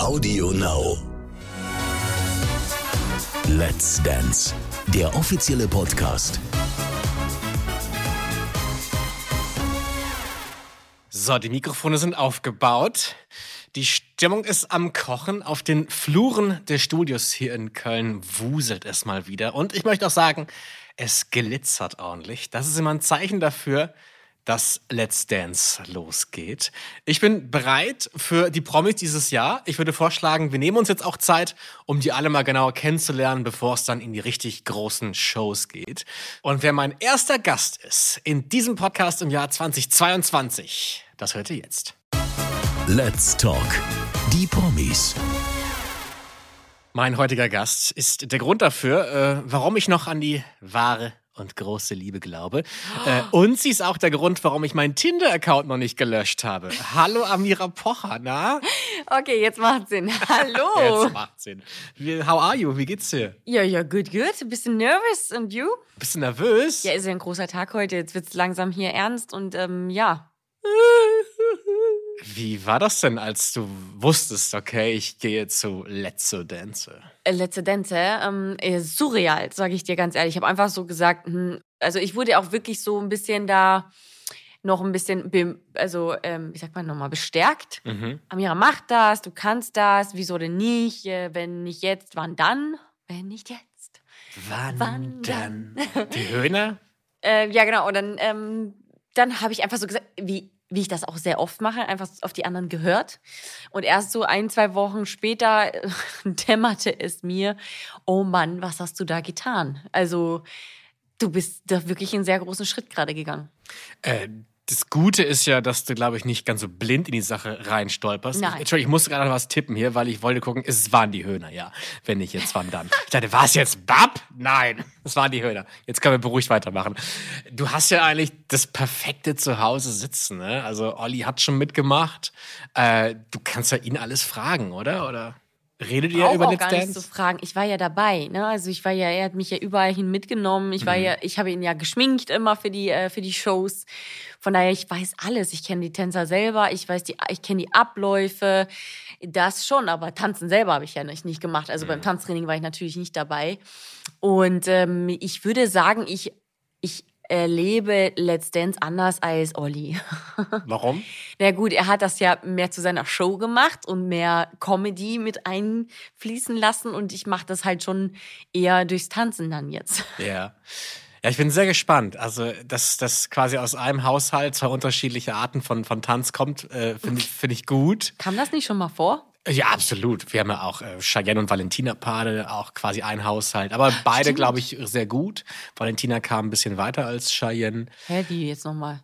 Audio Now. Let's Dance, der offizielle Podcast. So, die Mikrofone sind aufgebaut. Die Stimmung ist am Kochen. Auf den Fluren des Studios hier in Köln wuselt es mal wieder. Und ich möchte auch sagen, es glitzert ordentlich. Das ist immer ein Zeichen dafür, dass Let's Dance losgeht. Ich bin bereit für die Promis dieses Jahr. Ich würde vorschlagen, wir nehmen uns jetzt auch Zeit, um die alle mal genauer kennenzulernen, bevor es dann in die richtig großen Shows geht. Und wer mein erster Gast ist in diesem Podcast im Jahr 2022, das hört ihr jetzt. Let's Talk. Die Promis. Mein heutiger Gast ist der Grund dafür, äh, warum ich noch an die wahre und große Liebe glaube. Äh, und sie ist auch der Grund, warum ich meinen Tinder-Account noch nicht gelöscht habe. Hallo Amira Pocher, na? Okay, jetzt macht Sinn. Hallo. Jetzt macht Sinn. Wie, how are you? Wie geht's dir? Ja, ja, good, good. Bisschen nervös und you? Du nervös? Ja, ist ja ein großer Tag heute. Jetzt wird's langsam hier ernst und ähm, ja. Wie war das denn, als du wusstest, okay, ich gehe zu Let's Dance? Äh, Letzte Dance, ähm, äh, surreal, sage ich dir ganz ehrlich. Ich habe einfach so gesagt, hm, also ich wurde auch wirklich so ein bisschen da noch ein bisschen, also ähm, wie sagt man nochmal, bestärkt. Mhm. Amira, mach das, du kannst das, wieso denn nicht? Äh, wenn nicht jetzt, wann dann? Wenn nicht jetzt. Wann, Wann dann? Die Höhner? Äh, ja, genau. Und dann, ähm, dann habe ich einfach so gesagt, wie, wie ich das auch sehr oft mache, einfach auf die anderen gehört. Und erst so ein, zwei Wochen später dämmerte es mir, oh Mann, was hast du da getan? Also, du bist da wirklich einen sehr großen Schritt gerade gegangen. Äh, das Gute ist ja, dass du, glaube ich, nicht ganz so blind in die Sache reinstolperst. Nein. Ich, Entschuldigung, ich musste gerade noch was tippen hier, weil ich wollte gucken, es waren die Höhner, ja. Wenn nicht jetzt, wann dann? Ich dachte, war es jetzt Bab? Nein, es waren die Höhner. Jetzt können wir beruhigt weitermachen. Du hast ja eigentlich das perfekte Zuhause sitzen, ne? Also Olli hat schon mitgemacht. Äh, du kannst ja ihn alles fragen, oder? Oder redet ihr über auch Let's gar nicht zu Dance? fragen. Ich war ja dabei, ne? Also ich war ja, er hat mich ja überall hin mitgenommen. Ich war Mhm. ja, ich habe ihn ja geschminkt immer für die äh, für die Shows. Von daher, ich weiß alles. Ich kenne die Tänzer selber. Ich weiß die, ich kenne die Abläufe. Das schon, aber tanzen selber habe ich ja nicht, nicht gemacht. Also Mhm. beim Tanztraining war ich natürlich nicht dabei. Und ähm, ich würde sagen, ich ich erlebe Let's Dance anders als Olli. Warum? Na gut, er hat das ja mehr zu seiner Show gemacht und mehr Comedy mit einfließen lassen und ich mache das halt schon eher durchs Tanzen dann jetzt. Ja. Ja, ich bin sehr gespannt. Also, dass das quasi aus einem Haushalt zwei unterschiedliche Arten von, von Tanz kommt, äh, finde ich, finde ich gut. Kam das nicht schon mal vor? Ja, absolut. Wir haben ja auch äh, Cheyenne und Valentina Pade, auch quasi ein Haushalt. Aber beide, glaube ich, sehr gut. Valentina kam ein bisschen weiter als Cheyenne. Hä, wie jetzt nochmal?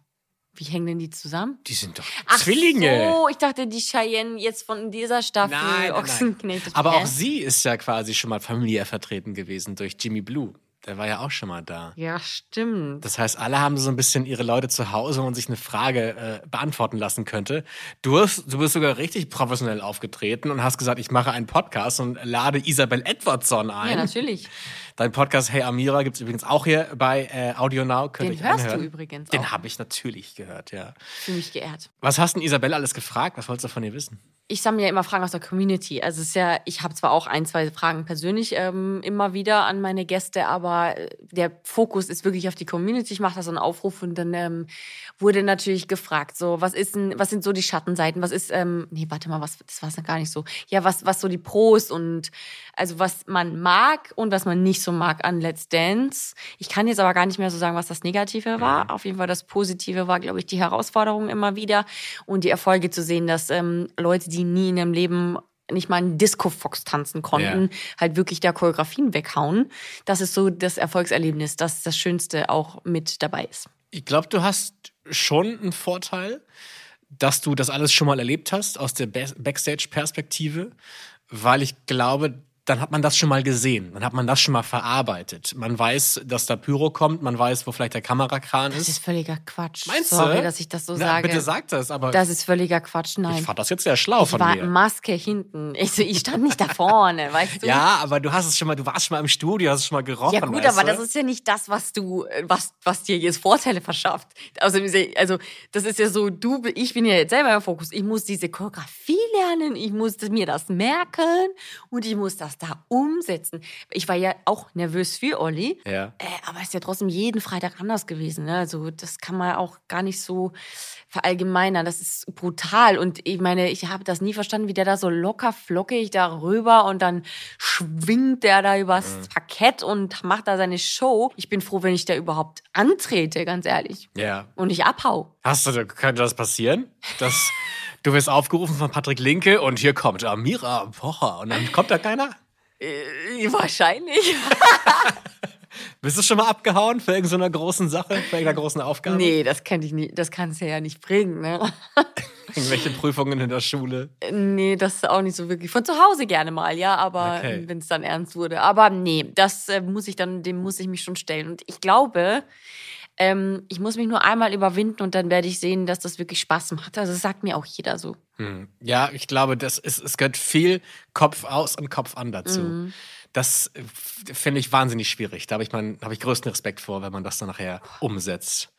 Wie hängen denn die zusammen? Die sind doch Ach Zwillinge. so, ich dachte, die Cheyenne jetzt von dieser Staffel Nein, nein, nein. Aber auch sie ist ja quasi schon mal familiär vertreten gewesen durch Jimmy Blue. Der war ja auch schon mal da. Ja, stimmt. Das heißt, alle haben so ein bisschen ihre Leute zu Hause, wo man sich eine Frage äh, beantworten lassen könnte. Du, hast, du bist sogar richtig professionell aufgetreten und hast gesagt, ich mache einen Podcast und lade Isabel Edwardson ein. Ja, natürlich. Dein Podcast Hey Amira gibt es übrigens auch hier bei äh, Audio Now. Könnt Den hörst du anhören. übrigens Den habe ich natürlich gehört, ja. Fühle mich geehrt. Was hast denn Isabel alles gefragt? Was wolltest du von ihr wissen? Ich sammle ja immer Fragen aus der Community. Also es ist ja, ich habe zwar auch ein, zwei Fragen persönlich ähm, immer wieder an meine Gäste, aber äh, der Fokus ist wirklich auf die Community. Ich mache da so einen Aufruf und dann ähm, wurde natürlich gefragt, so was ist denn, was sind so die Schattenseiten? Was ist, ähm, nee, warte mal, was, das war es gar nicht so. Ja, was, was so die Pros und also was man mag und was man nicht so mag an Let's Dance. Ich kann jetzt aber gar nicht mehr so sagen, was das Negative war. Auf jeden Fall das Positive war, glaube ich, die Herausforderung immer wieder und die Erfolge zu sehen, dass ähm, Leute, die nie in ihrem Leben nicht mal einen Disco-Fox tanzen konnten, halt wirklich da Choreografien weghauen. Das ist so das Erfolgserlebnis, das das Schönste auch mit dabei ist. Ich glaube, du hast schon einen Vorteil, dass du das alles schon mal erlebt hast aus der Ba- Backstage-Perspektive, weil ich glaube, dann hat man das schon mal gesehen, dann hat man das schon mal verarbeitet. Man weiß, dass da Pyro kommt, man weiß, wo vielleicht der Kamerakran Das ist. ist völliger Quatsch. Meinst Sorry, du? dass ich das so Na, sage. bitte sag das, aber Das ist völliger Quatsch. Nein. ich fand das jetzt sehr schlau Ich von war mir. Maske hinten. Ich, ich stand nicht da vorne, weißt du? Ja, aber du hast es schon mal, du warst schon mal im Studio, hast es schon mal gerochen. Ja gut, aber du? das ist ja nicht das, was du, was, was dir jetzt Vorteile verschafft. Also, also das ist ja so, du, ich bin ja jetzt selber im Fokus. Ich muss diese Choreografie lernen, ich muss mir das merken und ich muss das da umsetzen. Ich war ja auch nervös für Olli. Ja. Äh, aber es ist ja trotzdem jeden Freitag anders gewesen. Ne? Also das kann man auch gar nicht so verallgemeinern. Das ist brutal. Und ich meine, ich habe das nie verstanden, wie der da so locker flockig darüber und dann schwingt der da übers Mhm. Parkett und macht da seine Show. Ich bin froh, wenn ich da überhaupt antrete, ganz ehrlich. Ja. Und ich abhau. Hast du, könnte das passieren? Dass du wirst aufgerufen von Patrick Linke und hier kommt Amira Pocher und dann kommt da keiner? Äh, wahrscheinlich. Bist du schon mal abgehauen für irgendeine großen Sache, für irgendeine großen Aufgabe? Nee, das kann ich nie, das kannst du ja nicht bringen, ne? Irgendwelche Prüfungen in der Schule? Nee, das auch nicht so wirklich. Von zu Hause gerne mal, ja, aber Okay. wenn es dann ernst wurde. Aber nee, das äh, muss ich dann, dem muss ich mich schon stellen. Und ich glaube, ähm, ich muss mich nur einmal überwinden und dann werde ich sehen, dass das wirklich Spaß macht. Also das sagt mir auch jeder so. Hm. Ja, ich glaube, das ist, es gehört viel Kopf aus und Kopf an dazu. Mhm. Das äh, finde ich wahnsinnig schwierig. Da habe ich, mein- habe ich größten Respekt vor, wenn man das dann nachher umsetzt.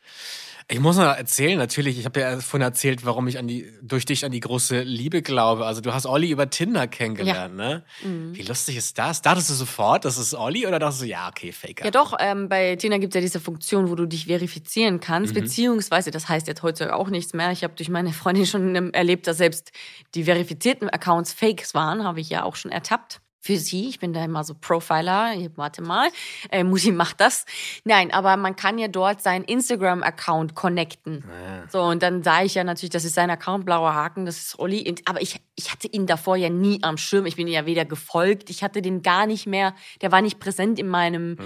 Ich muss noch erzählen, natürlich, ich habe ja vorhin erzählt, warum ich an die, durch dich an die große Liebe glaube. Also du hast Olli über Tinder kennengelernt, ne? Mhm. Wie lustig ist das? Dachtest du sofort, das ist Olli oder dachtest du, ja, okay, Faker? Ja doch, ähm, bei Tina gibt es ja diese Funktion, wo du dich verifizieren kannst, beziehungsweise, das heißt jetzt heutzutage auch nichts mehr. Ich habe durch meine Freundin schon ähm, erlebt, dass selbst die verifizierten Accounts Fakes waren, habe ich ja auch schon ertappt. Für sie, ich bin da immer so Profiler, warte mal, äh, Musi macht das. Nein, aber man kann ja dort seinen Instagram-Account connecten. So, und dann sah ich ja natürlich, das ist sein Account, blauer Haken, das ist Olli. Aber ich, ich hatte ihn davor ja nie am Schirm. Ich bin ihm ja weder gefolgt, ich hatte den gar nicht mehr, der war nicht präsent in meinem,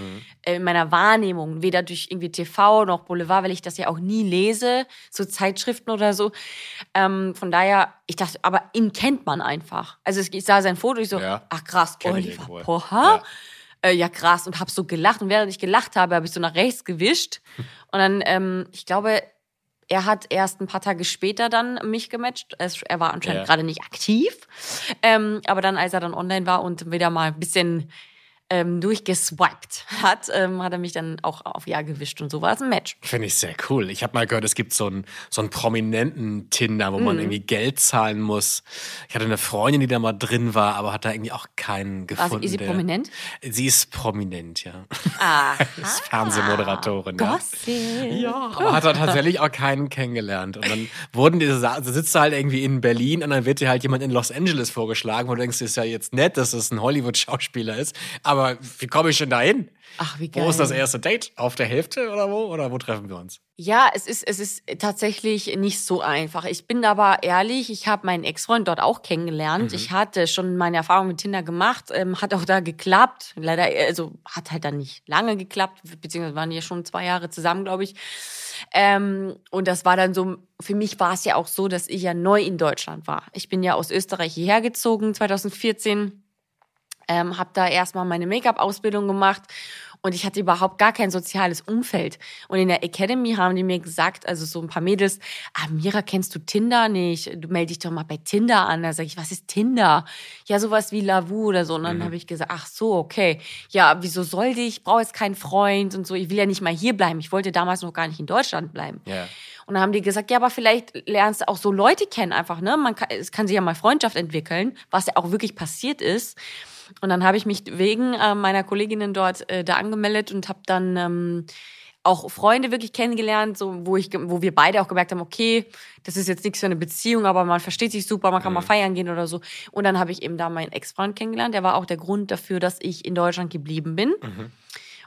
äh, in meiner Wahrnehmung, weder durch irgendwie TV noch Boulevard, weil ich das ja auch nie lese, so Zeitschriften oder so. Ähm, von daher, ich dachte, aber ihn kennt man einfach. Also ich sah sein Foto, ich so, Ja. ach krass, Kenn ich Oliver. Pocher. Ja. Äh, ja, krass. Und hab so gelacht. Und während ich gelacht habe, habe ich so nach rechts gewischt. Und dann, ähm, ich glaube, er hat erst ein paar Tage später dann mich gematcht. Er war anscheinend Ja. gerade nicht aktiv. Ähm, aber dann, als er dann online war und wieder mal ein bisschen ähm, durchgeswiped hat, ähm, hat er mich dann auch auf Ja gewischt. Und so war es ein Match. Finde ich sehr cool. Ich habe mal gehört, es gibt so einen, so einen prominenten Tinder, wo Mhm. man irgendwie Geld zahlen muss. Ich hatte eine Freundin, die da mal drin war, aber hat da irgendwie auch keinen gefunden. sie, ist sie prominent? Sie ist prominent, ja. Ah, Ist Fernsehmoderatorin. ja. Gossip. Ja, aber hat er tatsächlich auch keinen kennengelernt. Und dann wurden diese also sitzt du halt irgendwie in Berlin und dann wird dir halt jemand in Los Angeles vorgeschlagen, wo du denkst, ist ja jetzt nett, dass es ein Hollywood-Schauspieler ist. Aber wie komme ich denn da hin? Ach, wie geil. Wo ist das erste Date? Auf der Hälfte oder wo? Oder wo treffen wir uns? Ja, es ist, es ist tatsächlich nicht so einfach. Ich bin aber ehrlich, ich habe meinen Ex-Freund dort auch kennengelernt. Ich hatte schon meine Erfahrung mit Tinder gemacht, ähm, hat auch da geklappt. Leider, also hat halt dann nicht lange geklappt, beziehungsweise waren ja schon zwei Jahre zusammen, glaube ich. Ähm, und das war dann so, für mich war es ja auch so, dass ich ja neu in Deutschland war. Ich bin ja aus Österreich hierher gezogen, 2014 ähm, habe da erstmal meine Make-up-Ausbildung gemacht und ich hatte überhaupt gar kein soziales Umfeld. Und in der Academy haben die mir gesagt, also so ein paar Mädels, ah, Mira, kennst du Tinder nicht? Du melde dich doch mal bei Tinder an. Da sage ich, was ist Tinder? Ja, sowas wie Lavu oder so. Und dann habe ich gesagt, ach so, okay. Ja, wieso sollte ich? Ich brauche jetzt keinen Freund und so. Ich will ja nicht mal hier bleiben. Ich wollte damals noch gar nicht in Deutschland bleiben. Ja. Und dann haben die gesagt, ja, aber vielleicht lernst du auch so Leute kennen einfach, ne? Man kann, es kann sich ja mal Freundschaft entwickeln, was ja auch wirklich passiert ist. Und dann habe ich mich wegen äh, meiner Kolleginnen dort äh, da angemeldet und habe dann ähm, auch Freunde wirklich kennengelernt, so wo ich, wo wir beide auch gemerkt haben, okay, das ist jetzt nichts für eine Beziehung, aber man versteht sich super, man kann mal feiern gehen oder so. Und dann habe ich eben da meinen Ex-Freund kennengelernt. Der war auch der Grund dafür, dass ich in Deutschland geblieben bin.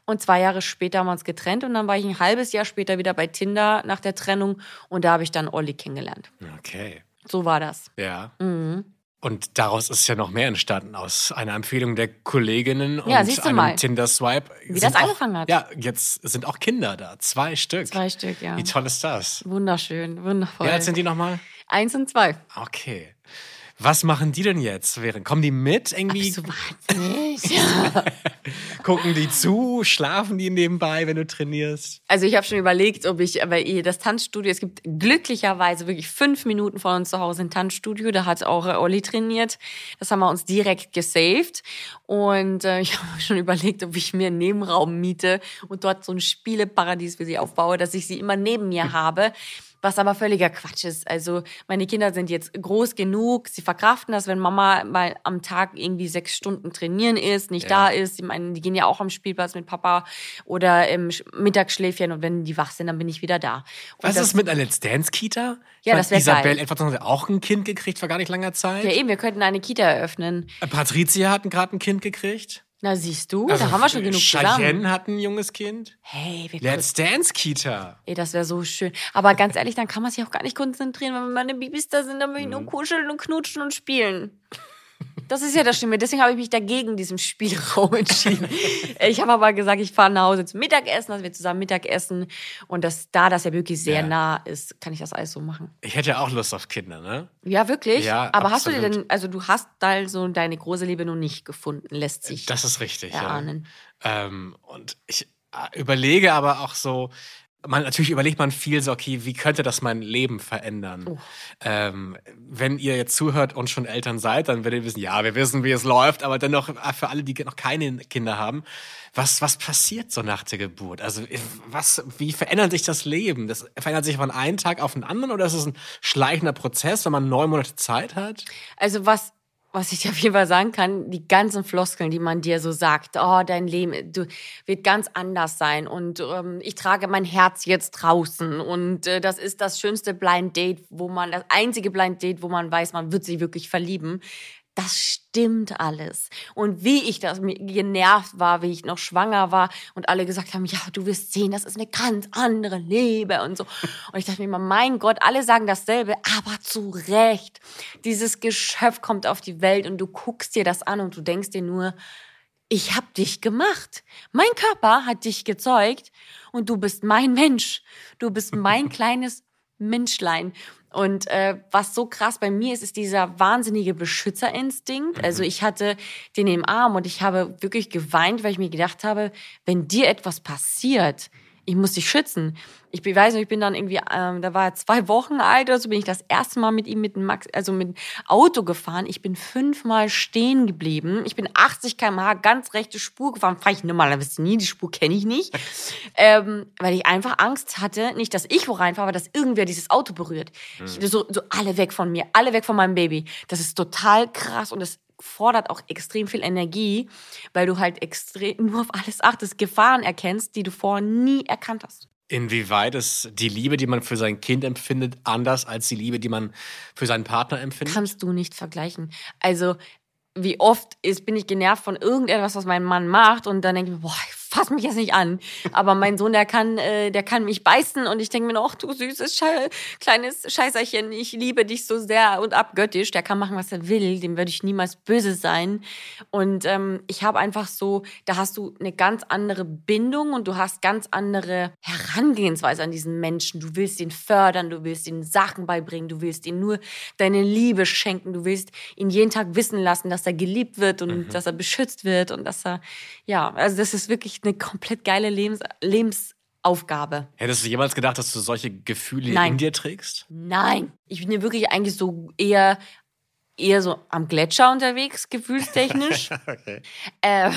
Und zwei Jahre später haben wir uns getrennt und dann war ich ein halbes Jahr später wieder bei Tinder nach der Trennung und da habe ich dann Olli kennengelernt. Okay. So war das. Ja. Mhm. Und daraus ist ja noch mehr entstanden aus einer Empfehlung der Kolleginnen und Ja, du einem. Tinder-Swipe. Wie das angefangen auch, hat. Ja, jetzt sind auch Kinder da. Zwei Stück. Zwei Stück, ja. Wie toll ist das? Wunderschön, wundervoll. Wie alt sind die nochmal? Eins und zwei. Okay. Was machen die denn jetzt? Während, kommen die mit irgendwie? Bist du wahnsinnig? Gucken die zu? Schlafen die nebenbei, wenn du trainierst? Also ich habe schon überlegt, ob ich, weil das Tanzstudio, es gibt glücklicherweise wirklich fünf Minuten von uns zu Hause ein Tanzstudio, da hat auch äh, Olli trainiert. Das haben wir uns direkt gesaved. Und äh, ich habe schon überlegt, ob ich mir einen Nebenraum miete und dort so ein Spieleparadies für sie aufbaue, dass ich sie immer neben mir habe. Was aber völliger Quatsch ist. Also meine Kinder sind jetzt groß genug, sie verkraften das, wenn Mama mal am Tag irgendwie sechs Stunden trainieren ist, nicht Ja. da ist. Ich meine, die gehen ja auch am Spielplatz mit Papa oder im Sch- Mittagsschläfchen und wenn die wach sind, dann bin ich wieder da. Und Was das, ist mit einer Let's Dance Kita? Ich Ja, meine, das wär Isabel geil. etwa hat auch ein Kind gekriegt vor gar nicht langer Zeit. Ja, eben, wir könnten eine Kita eröffnen. Äh, Patricia hat gerade ein Kind gekriegt. Na, siehst du, Also da haben wir schon genug zusammen. Cheyenne hat ein junges Kind. Hey, wir Let's Dance Kita. Ey, das wäre so schön. Aber ganz ehrlich, dann kann man sich auch gar nicht konzentrieren, wenn meine Babys da sind, dann will ich Mhm. nur kuscheln und knutschen und spielen. Das ist ja das Schlimme. Deswegen habe ich mich dagegen diesem Spielraum entschieden. ich habe aber gesagt, ich fahre nach Hause zum Mittagessen, dass wir zusammen Mittagessen. Und das, da das ja wirklich sehr Ja. nah ist, kann ich das alles so machen. Ich hätte ja auch Lust auf Kinder, ne? Ja, wirklich? Ja, aber hast du dir absolut. denn, also du hast da so deine große Liebe noch nicht gefunden, lässt sich Das ist richtig. erahnen. Ja. Ähm, und ich äh, überlege aber auch so, man, natürlich überlegt man viel so, okay, wie könnte das mein Leben verändern? Oh. Ähm, wenn ihr jetzt zuhört und schon Eltern seid, dann werdet ihr wissen, ja, wir wissen, wie es läuft, aber dennoch äh, für alle, die noch keine Kinder haben, was, was passiert so nach der Geburt? Also, äh, was, wie verändert sich das Leben? Das verändert sich von einem Tag auf den anderen oder ist es ein schleichender Prozess, wenn man neun Monate Zeit hat? Also was, was ich dir auf jeden Fall sagen kann, die ganzen Floskeln, die man dir so sagt, oh, dein Leben du, wird ganz anders sein und ähm, ich trage mein Herz jetzt draußen und äh, das ist das schönste Blind Date, wo man, das einzige Blind Date, wo man weiß, man wird sich wirklich verlieben. Das stimmt alles. Und wie ich das genervt war, wie ich noch schwanger war und alle gesagt haben, ja, du wirst sehen, das ist eine ganz andere Liebe und so. Und ich dachte mir immer, mein Gott, alle sagen dasselbe, aber zu Recht. Dieses Geschöpf kommt auf die Welt und du guckst dir das an und du denkst dir nur, ich hab dich gemacht. Mein Körper hat dich gezeugt und du bist mein Mensch. Du bist mein kleines Menschlein. Und äh, was so krass bei mir ist, ist dieser wahnsinnige Beschützerinstinkt. Also ich hatte den im Arm und ich habe wirklich geweint, weil ich mir gedacht habe, wenn dir etwas passiert, ich muss dich schützen. Ich weiß nicht, ich bin dann irgendwie, ähm, da war er zwei Wochen alt oder so, bin ich das erste Mal mit ihm mit dem Max, also mit dem Auto gefahren. Ich bin fünfmal stehen geblieben. Ich bin 80 km/h ganz rechte Spur gefahren. Fahre ich normalerweise nie, die Spur kenne ich nicht. ähm, weil ich einfach Angst hatte, nicht, dass ich wo reinfahre, aber dass irgendwer dieses Auto berührt. Ich, so, so alle weg von mir, alle weg von meinem Baby. Das ist total krass und das fordert auch extrem viel Energie, weil du halt extrem nur auf alles achtest, Gefahren erkennst, die du vorher nie erkannt hast. Inwieweit ist die Liebe, die man für sein Kind empfindet, anders als die Liebe, die man für seinen Partner empfindet? Kannst du nicht vergleichen. Also, wie oft ist, bin ich genervt von irgendetwas, was mein Mann macht und dann denke ich mir, boah, fass mich jetzt nicht an. Aber mein Sohn, der kann, äh, der kann mich beißen und ich denke mir, ach du süßes Schei kleines Scheißerchen, ich liebe dich so sehr und abgöttisch. Der kann machen, was er will, dem würde ich niemals böse sein. Und ähm, ich habe einfach so, da hast du eine ganz andere Bindung und du hast ganz andere Herangehensweise an diesen Menschen. Du willst ihn fördern, du willst ihm Sachen beibringen, du willst ihm nur deine Liebe schenken, du willst ihn jeden Tag wissen lassen, dass er geliebt wird und dass er beschützt wird und dass er, ja, also das ist wirklich eine komplett geile Lebens Lebensaufgabe. Hättest du jemals gedacht, dass du solche Gefühle Nein. in dir trägst? Nein, ich bin ja wirklich eigentlich so eher eher so am Gletscher unterwegs, gefühlstechnisch. Okay. äh,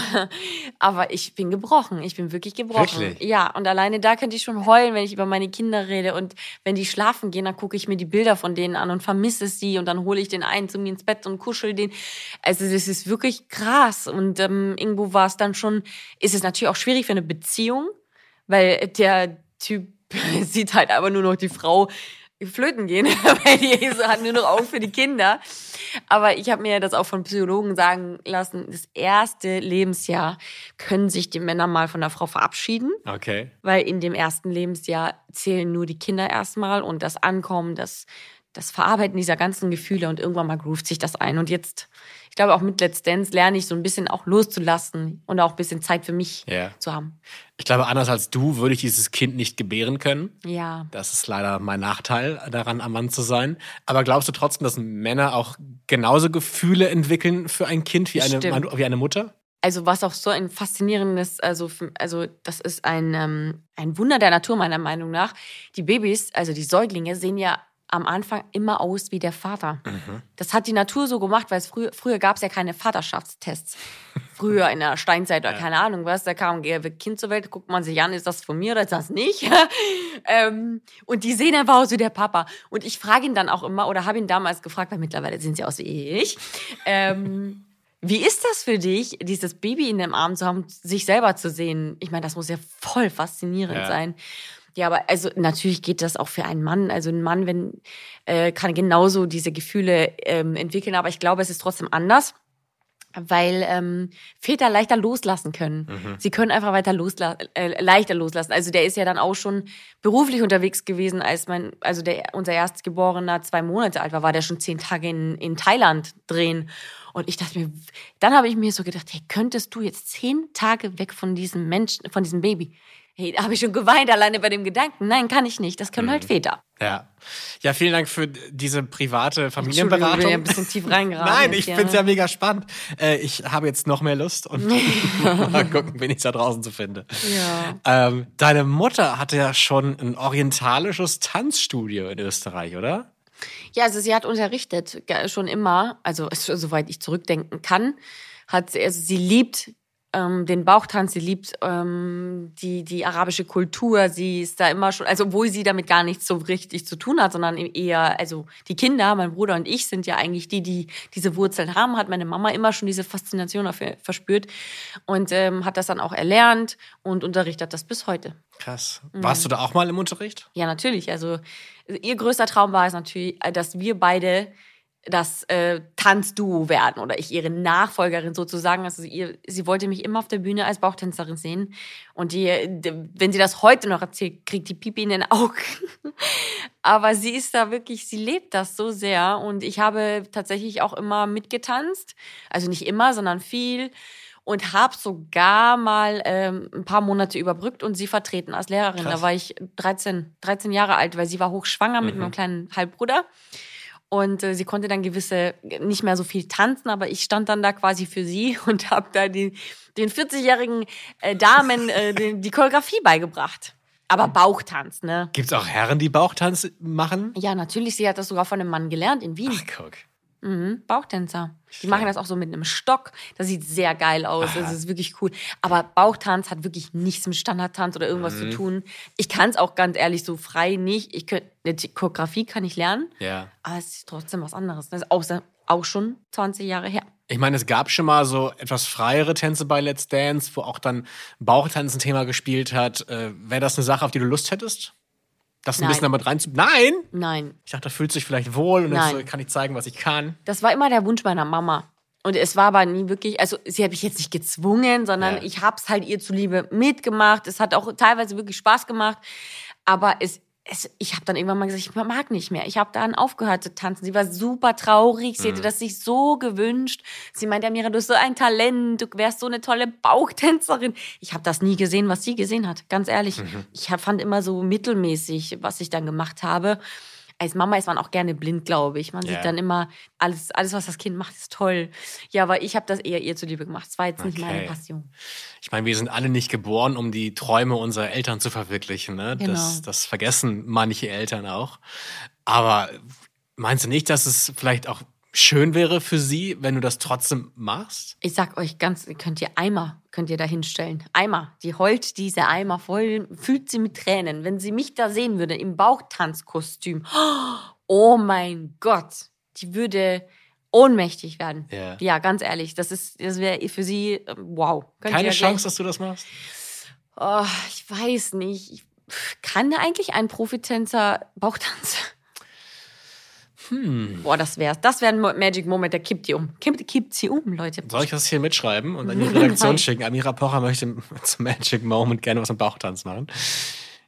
aber ich bin gebrochen. Ich bin wirklich gebrochen. Wirklich? Ja, und alleine da könnte ich schon heulen, wenn ich über meine Kinder rede. Und wenn die schlafen gehen, dann gucke ich mir die Bilder von denen an und vermisse sie. Und dann hole ich den einen zu mir ins Bett und kuschel den. Also das ist wirklich krass. Und ähm, irgendwo war es dann schon, ist es natürlich auch schwierig für eine Beziehung, weil der Typ sieht halt aber nur noch die Frau flöten gehen, weil die so hat nur noch Augen für die Kinder. Aber ich habe mir das auch von Psychologen sagen lassen, das erste Lebensjahr können sich die Männer mal von der Frau verabschieden, Okay. weil in dem ersten Lebensjahr zählen nur die Kinder erstmal und das Ankommen, das das Verarbeiten dieser ganzen Gefühle und irgendwann mal groovt sich das ein. Und jetzt, ich glaube auch mit Let's Dance lerne ich so ein bisschen auch loszulassen und auch ein bisschen Zeit für mich Ja. zu haben. Ich glaube, anders als du würde ich dieses Kind nicht gebären können. Ja. Das ist leider mein Nachteil, daran am Mann zu sein. Aber glaubst du trotzdem, dass Männer auch genauso Gefühle entwickeln für ein Kind wie eine, Stimmt. wie eine Mutter? Also was auch so ein faszinierendes, also, also das ist ein, ähm, ein Wunder der Natur meiner Meinung nach. Die Babys, also die Säuglinge, sehen ja am Anfang immer aus wie der Vater. Das hat die Natur so gemacht, weil es früher, früher gab es ja keine Vaterschaftstests. Früher in der Steinzeit oder keine Ahnung was, da kam ein Kind zur Welt, guckt man sich an, ist das von mir oder ist das nicht? ähm, und die sehen einfach aus wie der Papa. Und ich frage ihn dann auch immer, oder habe ihn damals gefragt, weil mittlerweile sehen sie aus wie ich. Ähm, wie ist das für dich, dieses Baby in dem Arm zu haben, sich selber zu sehen? Ich meine, das muss ja voll faszinierend Ja. sein. Ja, aber also natürlich geht das auch für einen Mann. Also ein Mann, wenn äh, kann genauso diese Gefühle ähm, entwickeln, aber ich glaube, es ist trotzdem anders, weil ähm, Väter leichter loslassen können. Sie können einfach weiter losla äh, leichter loslassen. Also der ist ja dann auch schon beruflich unterwegs gewesen, als mein, also der unser Erstgeborener zwei Monate alt war, war der schon zehn Tage in, in Thailand drehen. Und ich dachte mir, dann habe ich mir so gedacht, hey, könntest du jetzt zehn Tage weg von diesem Menschen, von diesem Baby? Hey, da habe ich schon geweint alleine bei dem Gedanken. Nein, kann ich nicht. Das können halt Väter. Ja. Ja, vielen Dank für diese private Entschuldigung, ich bin Familienberatung. ja ein bisschen tief reingeraten. Nein, ich finde es ja mega spannend. Äh, ich habe jetzt noch mehr Lust und mal gucken, wen ich da draußen zu finde. Ja. Ähm, deine Mutter hatte ja schon ein orientalisches Tanzstudio in Österreich, oder? Ja, also sie hat unterrichtet, schon immer, also so- soweit ich zurückdenken kann, hat sie, also sie liebt ähm, den Bauchtanz, sie liebt ähm, die, die arabische Kultur, sie ist da immer schon, also obwohl sie damit gar nichts so richtig zu tun hat, sondern eher, also die Kinder, mein Bruder und ich sind ja eigentlich die, die diese Wurzeln haben, hat meine Mama immer schon diese Faszination dafür verspürt und ähm, hat das dann auch erlernt und unterrichtet das bis heute. Krass. Mhm. Warst du da auch mal im Unterricht? Ja, natürlich. Also ihr größter Traum war es natürlich, äh, dass wir beide das äh, Tanzduo werden oder ich ihre Nachfolgerin sozusagen. Also ihr, sie wollte mich immer auf der Bühne als Bauchtänzerin sehen. Und die, wenn sie das heute noch erzählt, kriegt die Pipi in den Augen. Aber sie ist da wirklich, sie lebt das so sehr. Und ich habe tatsächlich auch immer mitgetanzt. Also nicht immer, sondern viel. Und habe sogar mal ähm, ein paar Monate überbrückt und sie vertreten als Lehrerin. Krass. Da war ich 13, 13 Jahre alt, weil sie war hochschwanger mit meinem kleinen Halbbruder. Und äh, sie konnte dann gewisse, nicht mehr so viel tanzen, aber ich stand dann da quasi für sie und habe da die, den 40-jährigen äh, Damen äh, die, die Choreografie beigebracht. Aber Bauchtanz, ne? Gibt es auch Herren, die Bauchtanz machen? Ja, natürlich, sie hat das sogar von einem Mann gelernt in Wien. Ach, guck. Mhm, Bauchtänzer. Die machen das auch so mit einem Stock. Das sieht sehr geil aus. Das ist wirklich cool. Aber Bauchtanz hat wirklich nichts mit Standardtanz oder irgendwas Mhm. zu tun. Ich kann es auch ganz ehrlich so frei nicht. Ich könnt, eine Choreografie kann ich lernen, Ja. aber es ist trotzdem was anderes. Das ist auch, auch schon 20 Jahre her. Ich meine, es gab schon mal so etwas freiere Tänze bei Let's Dance, wo auch dann Bauchtanz ein Thema gespielt hat. Äh, Wäre das eine Sache, auf die du Lust hättest? Das ein Nein. bisschen damit rein zu. Nein! Nein, Ich dachte, da fühlt sich vielleicht wohl und Nein. äh, kann ich zeigen, was ich kann. das war immer der Wunsch meiner Mama. Und es war aber nie wirklich, also sie habe ich jetzt nicht gezwungen, sondern Ja. ich habe es halt ihr zuliebe mitgemacht. Es hat auch teilweise wirklich Spaß gemacht. Aber es, es ich habe dann irgendwann mal gesagt, ich mag nicht mehr. Ich habe dann aufgehört zu tanzen. Sie war super traurig. Sie hätte das sich so gewünscht. Sie meinte, Amira, du hast so ein Talent. Du wärst so eine tolle Bauchtänzerin. Ich habe das nie gesehen, was sie gesehen hat. Ganz ehrlich. Ich hab- fand immer so mittelmäßig, was ich dann gemacht habe. Als Mama ist man auch gerne blind, glaube ich. Man Ja. sieht dann immer, alles, alles, was das Kind macht, ist toll. Ja, aber ich habe das eher ihr zuliebe gemacht. Es war jetzt nicht meine Okay. Passion. Ich meine, wir sind alle nicht geboren, um die Träume unserer Eltern zu verwirklichen. Ne? Das, Genau. das vergessen manche Eltern auch. Aber meinst du nicht, dass es vielleicht auch schön wäre für sie, wenn du das trotzdem machst? Ich sag euch ganz, könnt ihr Eimer, könnt ihr da hinstellen. Eimer. Die heult diese Eimer voll, fühlt sie mit Tränen. Wenn sie mich da sehen würde im Bauchtanzkostüm, oh mein Gott, die würde ohnmächtig werden. Ja. Ja, ganz ehrlich, das ist, das wäre für sie, ähm, wow. Könnt Keine ihr Chance, dass du das machst? Oh, ich weiß nicht. Ich- Kann eigentlich ein Profitänzer Bauchtanz? Hm. Boah, das wär's. Das wäre ein Magic Moment, der kippt die um. Kippt, kippt sie um, Leute. Soll ich das hier mitschreiben und an die Redaktion schicken? Amira Pocher möchte zum Magic Moment gerne was im Bauchtanz machen.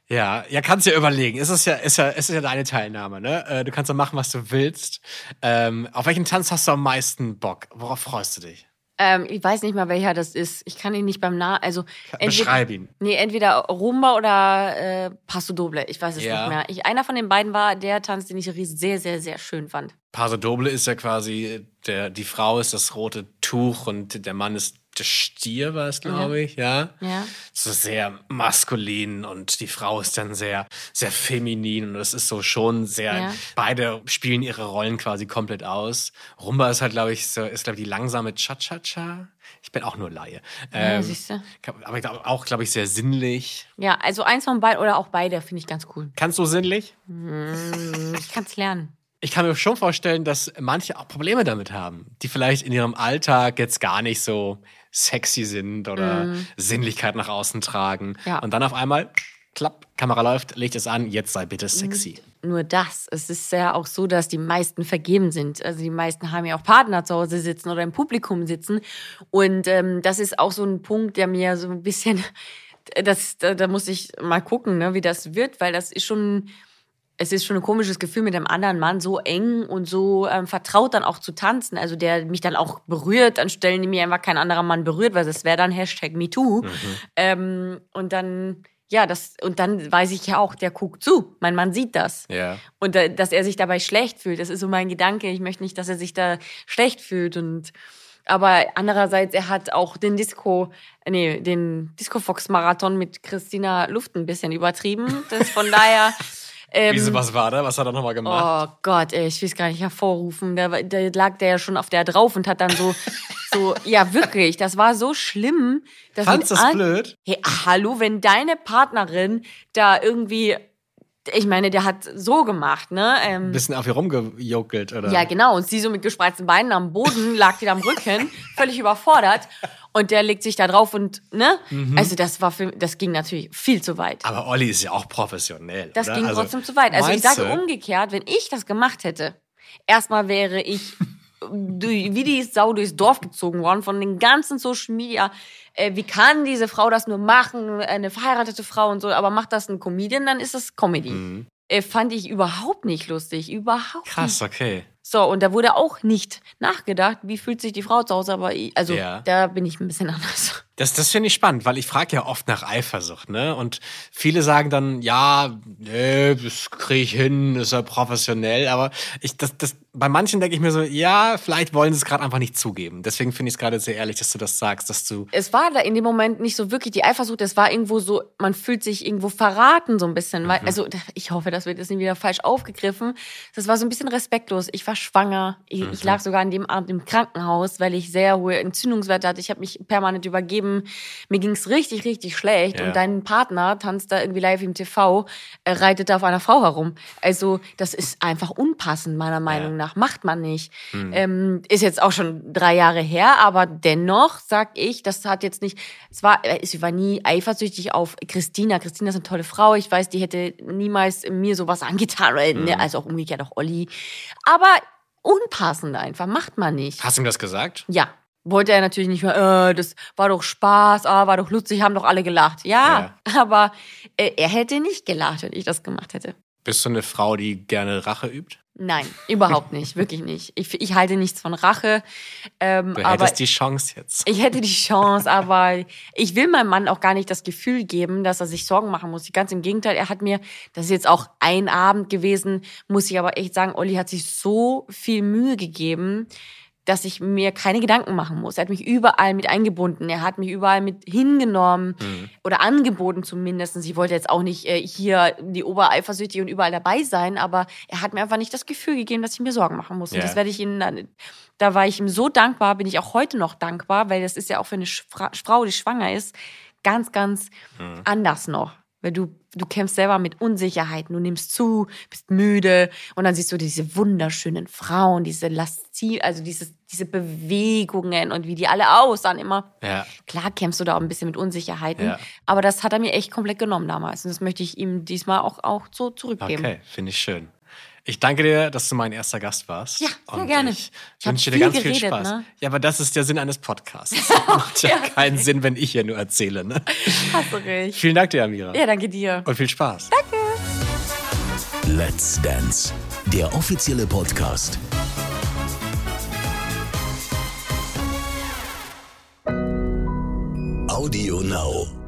Ja, ja, kannst ja überlegen. Es ist ja, ist ja, es ist ja deine Teilnahme, ne? Äh, Du kannst ja machen, was du willst. Ähm, auf welchen Tanz hast du am meisten Bock? Worauf freust du dich? Ähm, ich weiß nicht mal, welcher das ist. Ich kann ihn nicht beim Namen. Also Beschreib ihn. Nee, entweder Rumba oder äh, Passo Doble. Ich weiß es Ja. nicht mehr. Ich, einer von den beiden war der Tanz, den ich sehr, sehr, sehr schön fand. Paso Doble ist ja quasi, der, die Frau ist das rote Tuch und der Mann ist der Stier, war es, glaube ich, ja. Ja. So sehr maskulin und die Frau ist dann sehr, sehr feminin und das ist so schon sehr, Ja. beide spielen ihre Rollen quasi komplett aus. Rumba ist halt, glaube ich, so, ist, glaube ich, die langsame Cha-Cha-Cha. Ich bin auch nur Laie. Ja, Ähm, du. aber auch, glaube ich, sehr sinnlich. Ja, also eins von beiden oder auch beide finde ich ganz cool. Kannst du sinnlich? Mm, Ich kann es lernen. Ich kann mir schon vorstellen, dass manche auch Probleme damit haben, die vielleicht in ihrem Alltag jetzt gar nicht so sexy sind oder Sinnlichkeit nach außen tragen. Ja. Und dann auf einmal, klapp, Kamera läuft, Licht es an, jetzt sei bitte sexy. Nur das. Es ist ja auch so, dass die meisten vergeben sind. Also die meisten haben ja auch Partner zu Hause sitzen oder im Publikum sitzen. Und ähm, das ist auch so ein Punkt, der mir so ein bisschen, das, da, da muss ich mal gucken, ne, wie das wird, weil das ist schon, es ist schon ein komisches Gefühl, mit einem anderen Mann so eng und so ähm, vertraut dann auch zu tanzen. Also der mich dann auch berührt an Stellen, die mir einfach kein anderer Mann berührt, weil das wäre dann Hashtag MeToo. Ähm, und dann, ja, das, und dann weiß ich ja auch, der guckt zu. Mein Mann sieht das. Ja. Und äh, dass er sich dabei schlecht fühlt, das ist so mein Gedanke. Ich möchte nicht, dass er sich da schlecht fühlt. Und aber andererseits, er hat auch den Disco, nee, den Disco Fox Marathon mit Christina Luft ein bisschen übertrieben. Das von daher. Ähm, Wieso, was war da? Was hat er nochmal gemacht? Oh Gott, ey, ich will es gar nicht hervorrufen. Da, da lag der ja schon auf der drauf und hat dann so, so, ja wirklich, das war so schlimm. Fandst du das blöd? Hey, hallo, wenn deine Partnerin da irgendwie, ich meine, der hat so gemacht, ne? Ähm, Ein bisschen auf ihr rumgejokelt, oder? ja, genau. Und sie so mit gespreizten Beinen am Boden, lag die da am Rücken, völlig überfordert. Und der legt sich da drauf und, ne? Mhm. Also das war für, das ging natürlich viel zu weit. Aber Olli ist ja auch professionell. Das oder? ging Also, trotzdem zu weit. Also ich sage du? umgekehrt, wenn ich das gemacht hätte, erstmal wäre ich wie die Sau durchs Dorf gezogen worden von den ganzen Social Media. Äh, wie kann diese Frau das nur machen? Eine verheiratete Frau und so, aber macht das ein Comedian, dann ist das Comedy. Mhm. Äh, fand ich überhaupt nicht lustig. Überhaupt nicht. Krass, okay. So, und da wurde auch nicht nachgedacht, wie fühlt sich die Frau zu Hause, aber ich, also Ja. da bin ich ein bisschen anders. Das, das finde ich spannend, weil ich frage ja oft nach Eifersucht, ne? Und viele sagen dann, ja, nee, das kriege ich hin, ist ja professionell, aber ich, das, das, bei manchen denke ich mir so, ja, vielleicht wollen sie es gerade einfach nicht zugeben. Deswegen finde ich es gerade sehr ehrlich, dass du das sagst, dass du. es war da in dem Moment nicht so wirklich die Eifersucht, es war irgendwo so, man fühlt sich irgendwo verraten so ein bisschen. Mhm. Weil, also ich hoffe, das wird jetzt nicht wieder falsch aufgegriffen. Das war so ein bisschen respektlos. Ich war schwanger. Ich, Mhm. ich lag sogar an dem Abend im Krankenhaus, weil ich sehr hohe Entzündungswerte hatte. Ich habe mich permanent übergeben. Mir ging's richtig, richtig schlecht. Ja. Und dein Partner tanzt da irgendwie live im TV, äh, reitet da auf einer Frau herum. Also das ist einfach unpassend, meiner Meinung nach. Macht man nicht. Mhm. Ähm, ist jetzt auch schon drei Jahre her, aber dennoch sag ich, das hat jetzt nicht, es war, äh, sie war nie eifersüchtig auf Christina. Christina ist eine tolle Frau. Ich weiß, die hätte niemals mir sowas angetan, oder, Mhm. ne, also auch umgekehrt auch Olli. Aber unpassend einfach, macht man nicht. Hast du ihm das gesagt? Ja. Wollte er natürlich nicht mehr, äh, das war doch Spaß, ah, war doch lustig, haben doch alle gelacht. Ja, aber äh, er hätte nicht gelacht, wenn ich das gemacht hätte. Bist du eine Frau, die gerne Rache übt? Nein, überhaupt nicht, wirklich nicht. Ich, ich halte nichts von Rache. Ähm, Du hättest die Chance jetzt. ich hätte die Chance, aber ich will meinem Mann auch gar nicht das Gefühl geben, dass er sich Sorgen machen muss. Ganz im Gegenteil, er hat mir, das ist jetzt auch ein Abend gewesen, muss ich aber echt sagen, Olli hat sich so viel Mühe gegeben, dass ich mir keine Gedanken machen muss. Er hat mich überall mit eingebunden, er hat mich überall mit hingenommen oder angeboten zumindest. Ich wollte jetzt auch nicht äh, hier die Obereifersüchtige und überall dabei sein, aber er hat mir einfach nicht das Gefühl gegeben, dass ich mir Sorgen machen muss. Und Ja. das werde ich Ihnen dann, da war ich ihm so dankbar, bin ich auch heute noch dankbar, weil das ist ja auch für eine Frau, die schwanger ist, ganz, ganz anders noch. Weil du, du kämpfst selber mit Unsicherheiten, du nimmst zu, bist müde und dann siehst du diese wunderschönen Frauen, diese lasziv, also dieses, diese Bewegungen und wie die alle aussahen immer. Ja. Klar kämpfst du da auch ein bisschen mit Unsicherheiten, Ja. aber das hat er mir echt komplett genommen damals und das möchte ich ihm diesmal auch, auch so zurückgeben. Okay, finde ich schön. Ich danke dir, dass du mein erster Gast warst. Ja, sehr Und gerne. Ich, Ich wünsche dir viel ganz viel geredet, Spaß. ne? Ja, aber das ist der Sinn eines Podcasts. Macht ja, Ja. keinen Sinn, wenn ich hier nur erzähle. Ne? Hast du recht. Vielen Dank dir, Amira. Ja, danke dir. Und viel Spaß. Let's Dance, der offizielle Podcast. Audio Now.